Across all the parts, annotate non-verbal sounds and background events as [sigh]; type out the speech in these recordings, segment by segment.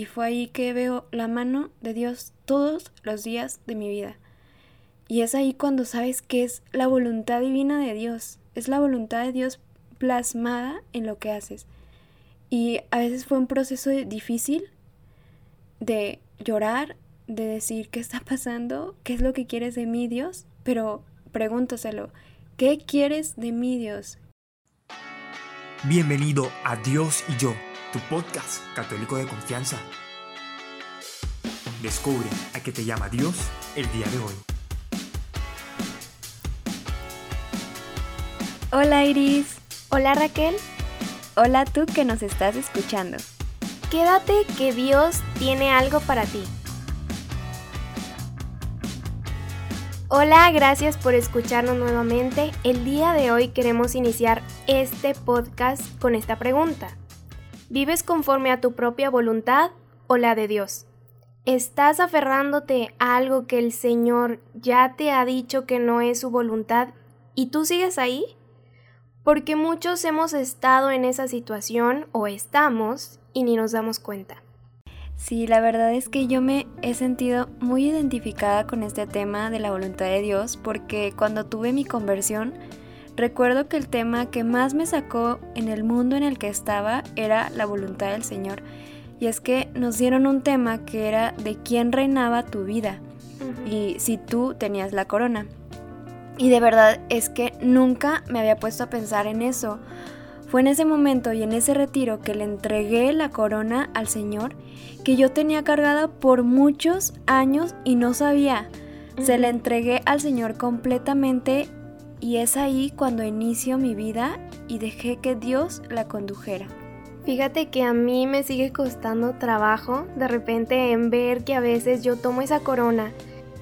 y fue ahí que veo la mano de Dios todos los días de mi vida. Y es ahí cuando sabes que es la voluntad divina de Dios, es la voluntad de Dios plasmada en lo que haces. Y a veces fue un proceso difícil de llorar, de decir qué está pasando, qué es lo que quieres de mí, Dios, pero pregúntaselo, ¿qué quieres de mí, Dios? Bienvenido a Dios y yo, tu podcast católico de confianza. Descubre a qué te llama Dios el día de hoy. Hola Iris. Hola Raquel. Hola tú que nos estás escuchando. Quédate que Dios tiene algo para ti. Hola, gracias por escucharnos nuevamente. El día de hoy queremos iniciar este podcast con esta pregunta. ¿Vives conforme a tu propia voluntad o la de Dios? ¿Estás aferrándote a algo que el Señor ya te ha dicho que no es su voluntad y tú sigues ahí? Porque muchos hemos estado en esa situación o estamos y ni nos damos cuenta. Sí, la verdad es que yo me he sentido muy identificada con este tema de la voluntad de Dios porque cuando tuve mi conversión, recuerdo que el tema que más me sacó en el mundo en el que estaba era la voluntad del Señor. Y es que nos dieron un tema que era de quién reinaba tu vida y si tú tenías la corona. Y de verdad es que nunca me había puesto a pensar en eso. Fue en ese momento y en ese retiro que le entregué la corona al Señor que yo tenía cargada por muchos años y no sabía. Se la entregué al Señor completamente y es ahí cuando inicio mi vida y dejé que Dios la condujera. Fíjate que a mí me sigue costando trabajo de repente en ver que a veces yo tomo esa corona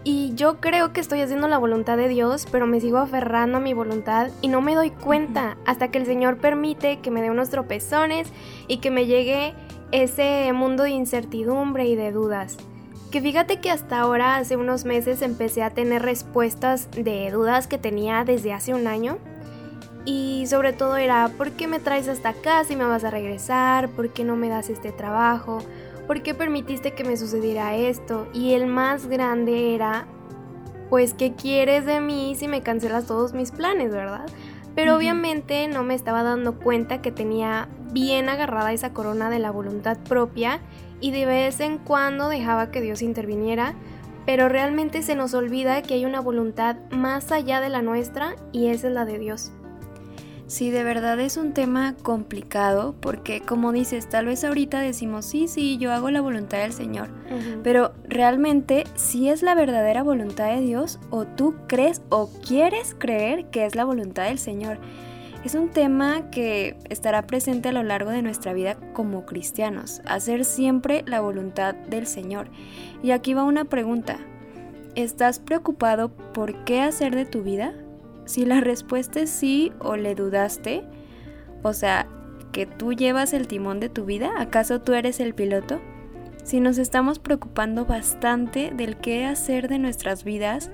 y yo creo que estoy haciendo la voluntad de Dios, pero me sigo aferrando a mi voluntad y no me doy cuenta hasta que el Señor permite que me dé unos tropezones y que me llegue ese mundo de incertidumbre y de dudas. Que fíjate que hasta ahora, hace unos meses, empecé a tener respuestas de dudas que tenía desde hace un año. Y sobre todo era, ¿por qué me traes hasta acá si me vas a regresar? ¿Por qué no me das este trabajo? ¿por qué permitiste que me sucediera esto? Y el más grande era, pues, ¿qué quieres de mí si me cancelas todos mis planes, verdad? Pero obviamente no me estaba dando cuenta que tenía bien agarrada esa corona de la voluntad propia y de vez en cuando dejaba que Dios interviniera, pero realmente se nos olvida que hay una voluntad más allá de la nuestra y esa es la de Dios. Sí, de verdad es un tema complicado porque como dices, tal vez ahorita decimos, sí, sí, yo hago la voluntad del Señor, pero realmente si es la verdadera voluntad de Dios o tú crees o quieres creer que es la voluntad del Señor. Es un tema que estará presente a lo largo de nuestra vida como cristianos, hacer siempre la voluntad del Señor. Y aquí va una pregunta, ¿estás preocupado por qué hacer de tu vida? Si la respuesta es sí o le dudaste, o sea, que tú llevas el timón de tu vida, ¿acaso tú eres el piloto? Si nos estamos preocupando bastante del qué hacer de nuestras vidas,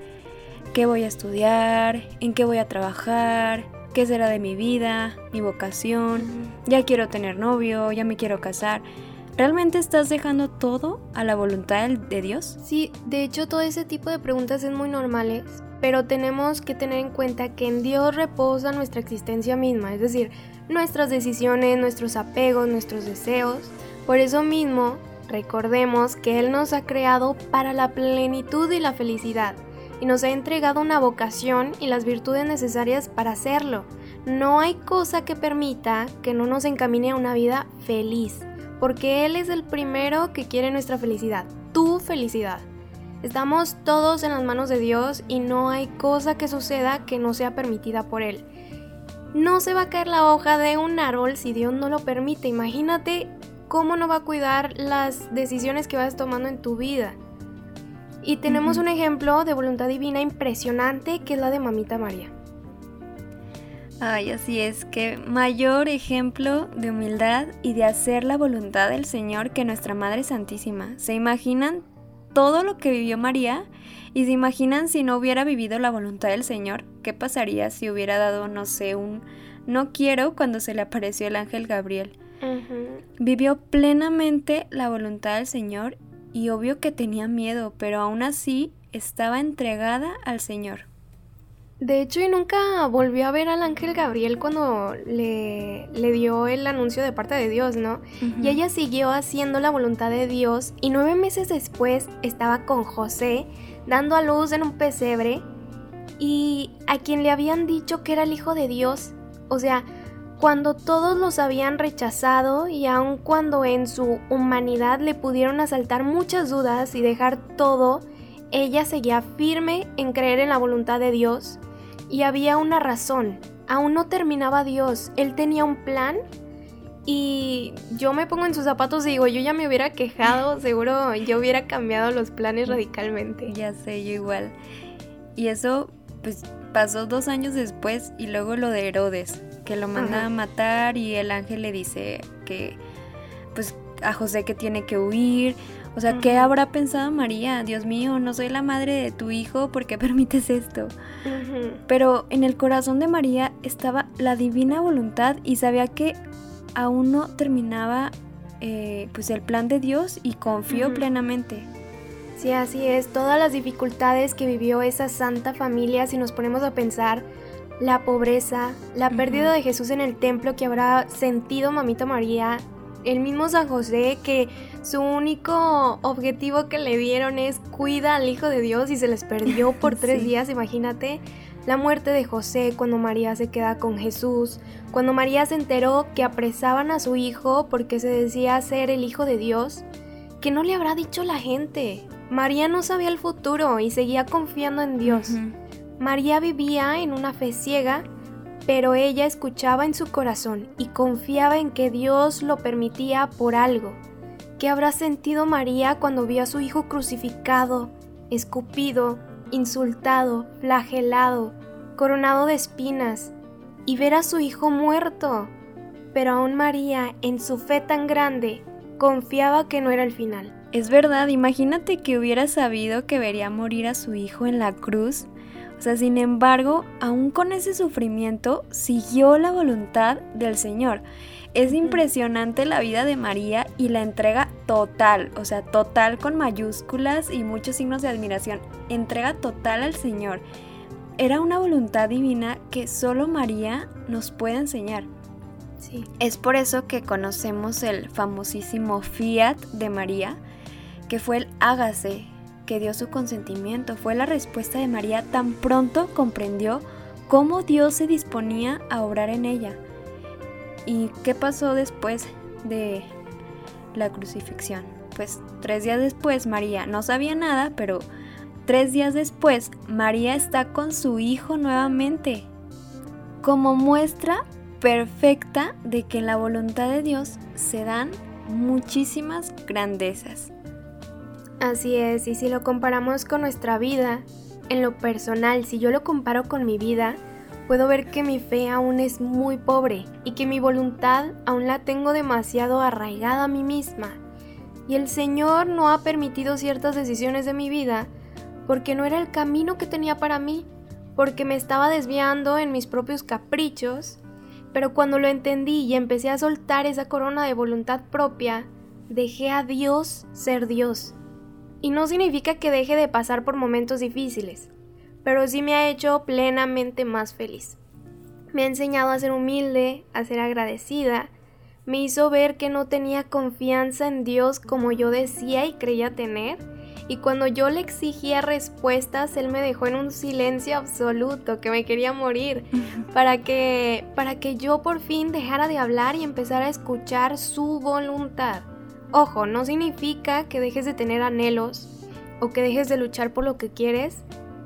qué voy a estudiar, en qué voy a trabajar, qué será de mi vida, mi vocación, ya quiero tener novio, ya me quiero casar. ¿Realmente estás dejando todo a la voluntad de Dios? Sí, de hecho todo ese tipo de preguntas es muy normales pero tenemos que tener en cuenta que en Dios reposa nuestra existencia misma, es decir, nuestras decisiones, nuestros apegos, nuestros deseos. Por eso mismo, recordemos que Él nos ha creado para la plenitud y la felicidad y nos ha entregado una vocación y las virtudes necesarias para hacerlo. No hay cosa que permita que no nos encamine a una vida feliz, porque Él es el primero que quiere nuestra felicidad, tu felicidad. Estamos todos en las manos de Dios y no hay cosa que suceda que no sea permitida por Él. No se va a caer la hoja de un árbol si Dios no lo permite. Imagínate cómo no va a cuidar las decisiones que vas tomando en tu vida. Y tenemos un ejemplo de voluntad divina impresionante que es la de Mamita María. Ay, así es, que mayor ejemplo de humildad y de hacer la voluntad del Señor que nuestra Madre Santísima. ¿Se imaginan todo lo que vivió María y se imaginan si no hubiera vivido la voluntad del Señor, ¿qué pasaría si hubiera dado, no sé, un no quiero cuando se le apareció el ángel Gabriel? Vivió plenamente la voluntad del Señor y obvio que tenía miedo, pero aún así estaba entregada al Señor. De hecho, y nunca volvió a ver al ángel Gabriel cuando le, le dio el anuncio de parte de Dios, ¿no? Y ella siguió haciendo la voluntad de Dios y nueve meses después estaba con José dando a luz en un pesebre y a quien le habían dicho que era el hijo de Dios. O sea, cuando todos los habían rechazado y aun cuando en su humanidad le pudieron asaltar muchas dudas y dejar todo, ella seguía firme en creer en la voluntad de Dios y había una razón. Aún no terminaba Dios. Él tenía un plan y yo me pongo en sus zapatos y digo, yo ya me hubiera quejado, [laughs] seguro yo hubiera cambiado los planes radicalmente. Ya sé, yo igual. Y eso, pues, pasó dos años después y luego lo de Herodes, que lo manda a matar y el ángel le dice que, pues, a José que tiene que huir. O sea, ¿qué habrá pensado María? Dios mío, no soy la madre de tu hijo, ¿por qué [laughs] permites esto? Pero en el corazón de María estaba la divina voluntad y sabía que aún no terminaba eh, pues el plan de Dios y confió plenamente. Sí, así es. Todas las dificultades que vivió esa santa familia, si nos ponemos a pensar, la pobreza, la pérdida de Jesús en el templo que habrá sentido mamita María, el mismo San José que su único objetivo que le dieron es cuida al Hijo de Dios y se les perdió [laughs] por tres días, imagínate. La muerte de José cuando María se queda con Jesús, cuando María se enteró que apresaban a su hijo porque se decía ser el Hijo de Dios, que no le habrá dicho la gente. María no sabía el futuro y seguía confiando en Dios. María vivía en una fe ciega pero ella escuchaba en su corazón y confiaba en que Dios lo permitía por algo. ¿Qué habrá sentido María cuando vio a su hijo crucificado, escupido, insultado, flagelado, coronado de espinas, y ver a su hijo muerto? Pero aún María, en su fe tan grande, confiaba que no era el final. Es verdad, imagínate que hubiera sabido que vería morir a su hijo en la cruz o sea, sin embargo, aún con ese sufrimiento, siguió la voluntad del Señor. Es impresionante la vida de María y la entrega total, o sea, total con mayúsculas y muchos signos de admiración. Entrega total al Señor. Era una voluntad divina que solo María nos puede enseñar. Sí. Es por eso que conocemos el famosísimo Fiat de María, que fue el hágase, que dio su consentimiento. Fue la respuesta de María tan pronto comprendió cómo Dios se disponía a obrar en ella. ¿Y qué pasó después de la crucifixión? Pues tres días después María no sabía nada, pero tres días después María está con su hijo nuevamente, como muestra perfecta de que en la voluntad de Dios se dan muchísimas grandezas. Así es, y si lo comparamos con nuestra vida, en lo personal, si yo lo comparo con mi vida, puedo ver que mi fe aún es muy pobre y que mi voluntad aún la tengo demasiado arraigada a mí misma. Y el Señor no ha permitido ciertas decisiones de mi vida porque no era el camino que tenía para mí, porque me estaba desviando en mis propios caprichos, pero cuando lo entendí y empecé a soltar esa corona de voluntad propia, dejé a Dios ser Dios y no significa que deje de pasar por momentos difíciles, pero sí me ha hecho plenamente más feliz. Me ha enseñado a ser humilde, a ser agradecida, me hizo ver que no tenía confianza en Dios como yo decía y creía tener, y cuando yo le exigía respuestas, él me dejó en un silencio absoluto, que me quería morir, [laughs] para que para que yo por fin dejara de hablar y empezara a escuchar su voluntad. Ojo, no significa que dejes de tener anhelos o que dejes de luchar por lo que quieres,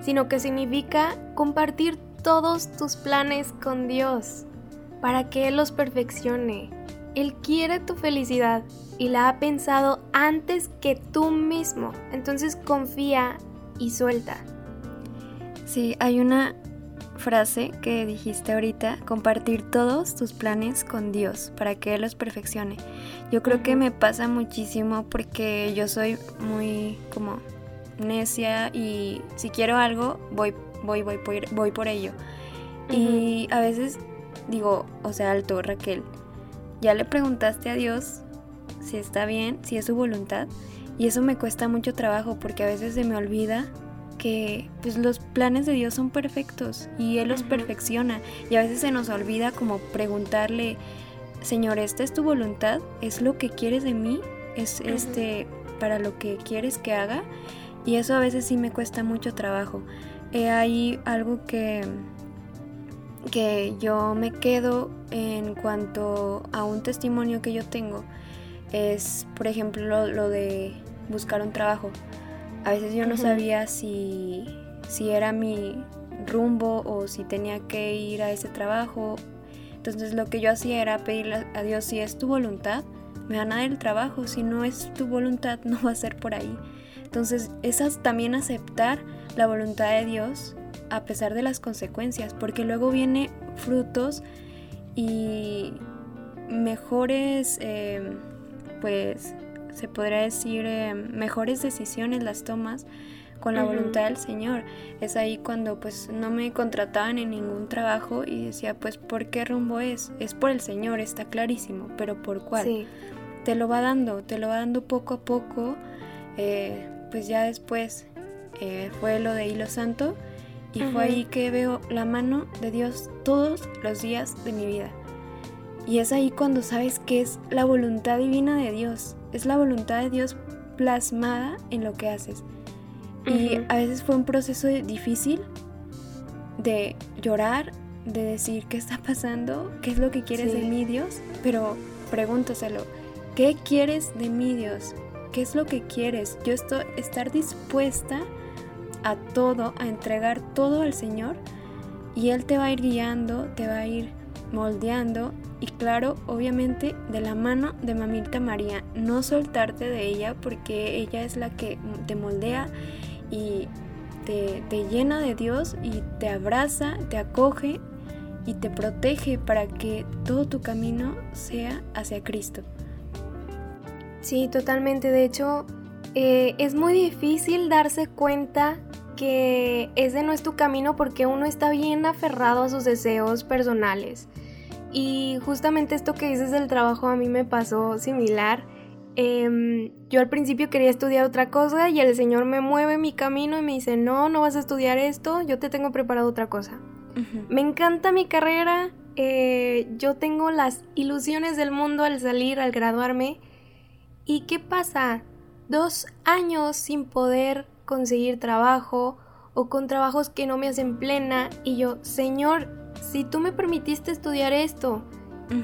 sino que significa compartir todos tus planes con Dios para que Él los perfeccione. Él quiere tu felicidad y la ha pensado antes que tú mismo. Entonces confía y suelta. Sí, hay una frase que dijiste ahorita, compartir todos tus planes con Dios para que Él los perfeccione. Yo creo que me pasa muchísimo porque yo soy muy como necia y si quiero algo, voy, voy, voy, por, voy por ello. Y a veces digo, o sea, alto, Raquel, ya le preguntaste a Dios si está bien, si es su voluntad. Y eso me cuesta mucho trabajo porque a veces se me olvida que pues los planes de Dios son perfectos y Él los perfecciona. Y a veces se nos olvida como preguntarle, Señor, ¿esta es tu voluntad? ¿Es lo que quieres de mí? ¿Es este para lo que quieres que haga? Y eso a veces sí me cuesta mucho trabajo. Eh, hay algo que, que yo me quedo en cuanto a un testimonio que yo tengo. Es, por ejemplo, lo, de buscar un trabajo. A veces yo no sabía si, si era mi rumbo o si tenía que ir a ese trabajo. Entonces lo que yo hacía era pedirle a Dios si es tu voluntad, me van a dar el trabajo. Si no es tu voluntad, [laughs] no va a ser por ahí. Entonces, es también aceptar la voluntad de Dios a pesar de las consecuencias, porque luego viene frutos y mejores, em, pues se podría decir, em, mejores decisiones las tomas con la voluntad del Señor. Es ahí cuando pues no me contrataban en ningún trabajo y decía pues ¿por qué rumbo es? Es por el Señor, está clarísimo, pero ¿por cuál? Te lo va dando, te lo va dando poco a poco. Eh, pues ya después eh, fue lo de Hilo Santo y fue ahí que veo la mano de Dios todos los días de mi vida. Y es ahí cuando sabes que es la voluntad divina de Dios, es la voluntad de Dios plasmada en lo que haces. Y a veces fue un proceso difícil de llorar, de decir qué está pasando, qué es lo que quieres de mí Dios, pero pregúntaselo, ¿qué quieres de mí Dios? ¿Qué es lo que quieres? Yo estoy estar dispuesta a todo, a entregar todo al Señor y Él te va a ir guiando, te va a ir moldeando y claro, obviamente de la mano de Mamita María, no soltarte de ella porque ella es la que te moldea y te, te llena de Dios y te abraza, te acoge y te protege para que todo tu camino sea hacia Cristo. Sí, totalmente. De hecho, eh, es muy difícil darse cuenta que ese no es tu camino porque uno está bien aferrado a sus deseos personales. Y justamente esto que dices del trabajo a mí me pasó similar. Em, yo al principio quería estudiar otra cosa y el Señor me mueve mi camino y me dice, no, no vas a estudiar esto, yo te tengo preparado otra cosa. Me encanta mi carrera, eh, yo tengo las ilusiones del mundo al salir, al graduarme, ¿Y qué pasa? Dos años sin poder conseguir trabajo o con trabajos que no me hacen plena y yo, Señor, si tú me permitiste estudiar esto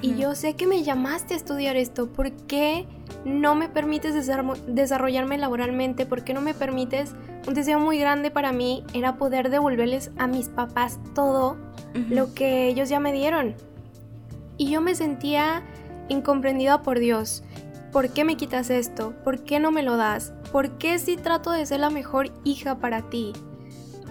y yo sé que me llamaste a estudiar esto, ¿por qué no me permites desarrollarme laboralmente? ¿Por qué no me permites? Un deseo muy grande para mí era poder devolverles a mis papás todo lo que ellos ya me dieron. Y yo me sentía incomprendida por Dios. ¿por qué me quitas esto? ¿Por qué no me lo das? ¿Por qué si trato de ser la mejor hija para ti?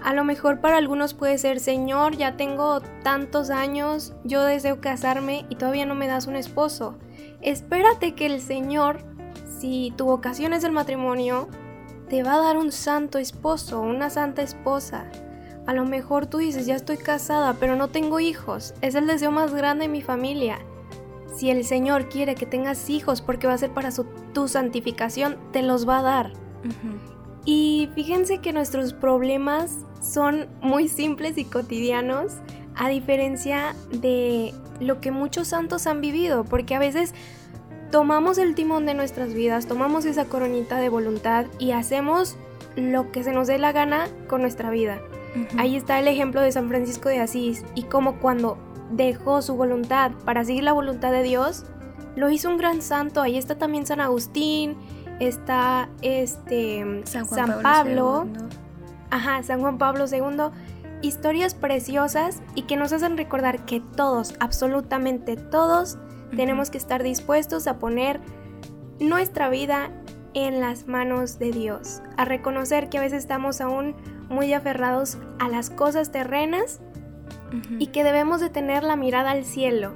A lo mejor para algunos puede ser, Señor, ya tengo tantos años, yo deseo casarme y todavía no me das un esposo. Espérate que el Señor, si tu vocación es el matrimonio, te va a dar un santo esposo, una santa esposa. A lo mejor tú dices, ya estoy casada, pero no tengo hijos. Es el deseo más grande de mi familia. Si el Señor quiere que tengas hijos porque va a ser para tu santificación, te los va a dar. Y fíjense que nuestros problemas son muy simples y cotidianos, a diferencia de lo que muchos santos han vivido, porque a veces tomamos el timón de nuestras vidas, tomamos esa coronita de voluntad y hacemos lo que se nos dé la gana con nuestra vida. Ahí está el ejemplo de San Francisco de Asís y como cuando dejó su voluntad para seguir la voluntad de Dios, lo hizo un gran santo. Ahí está también San Agustín, está este San, Pablo, ajá, San Juan Pablo II. Historias preciosas y que nos hacen recordar que todos, absolutamente todos, tenemos que estar dispuestos a poner nuestra vida en las manos de Dios, a reconocer que a veces estamos aún muy aferrados a las cosas terrenas y que debemos de tener la mirada al cielo,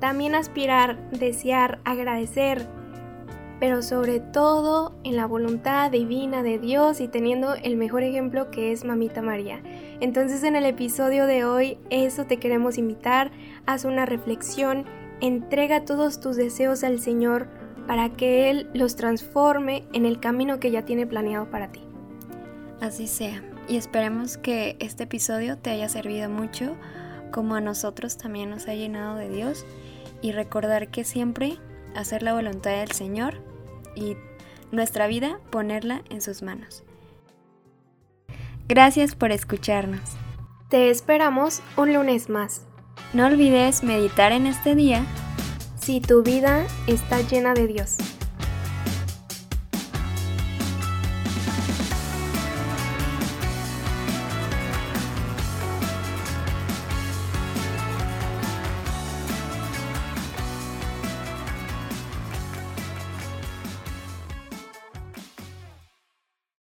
también aspirar, desear, agradecer, pero sobre todo en la voluntad divina de Dios y teniendo el mejor ejemplo que es Mamita María. Entonces en el episodio de hoy eso te queremos invitar, haz una reflexión entrega todos tus deseos al Señor para que Él los transforme en el camino que ya tiene planeado para ti. Así sea, y esperemos que este episodio te haya servido mucho, como a nosotros también nos ha llenado de Dios, y recordar que siempre hacer la voluntad del Señor y nuestra vida ponerla en sus manos. Gracias por escucharnos. Te esperamos un lunes más. No olvides meditar en este día si tu vida está llena de Dios.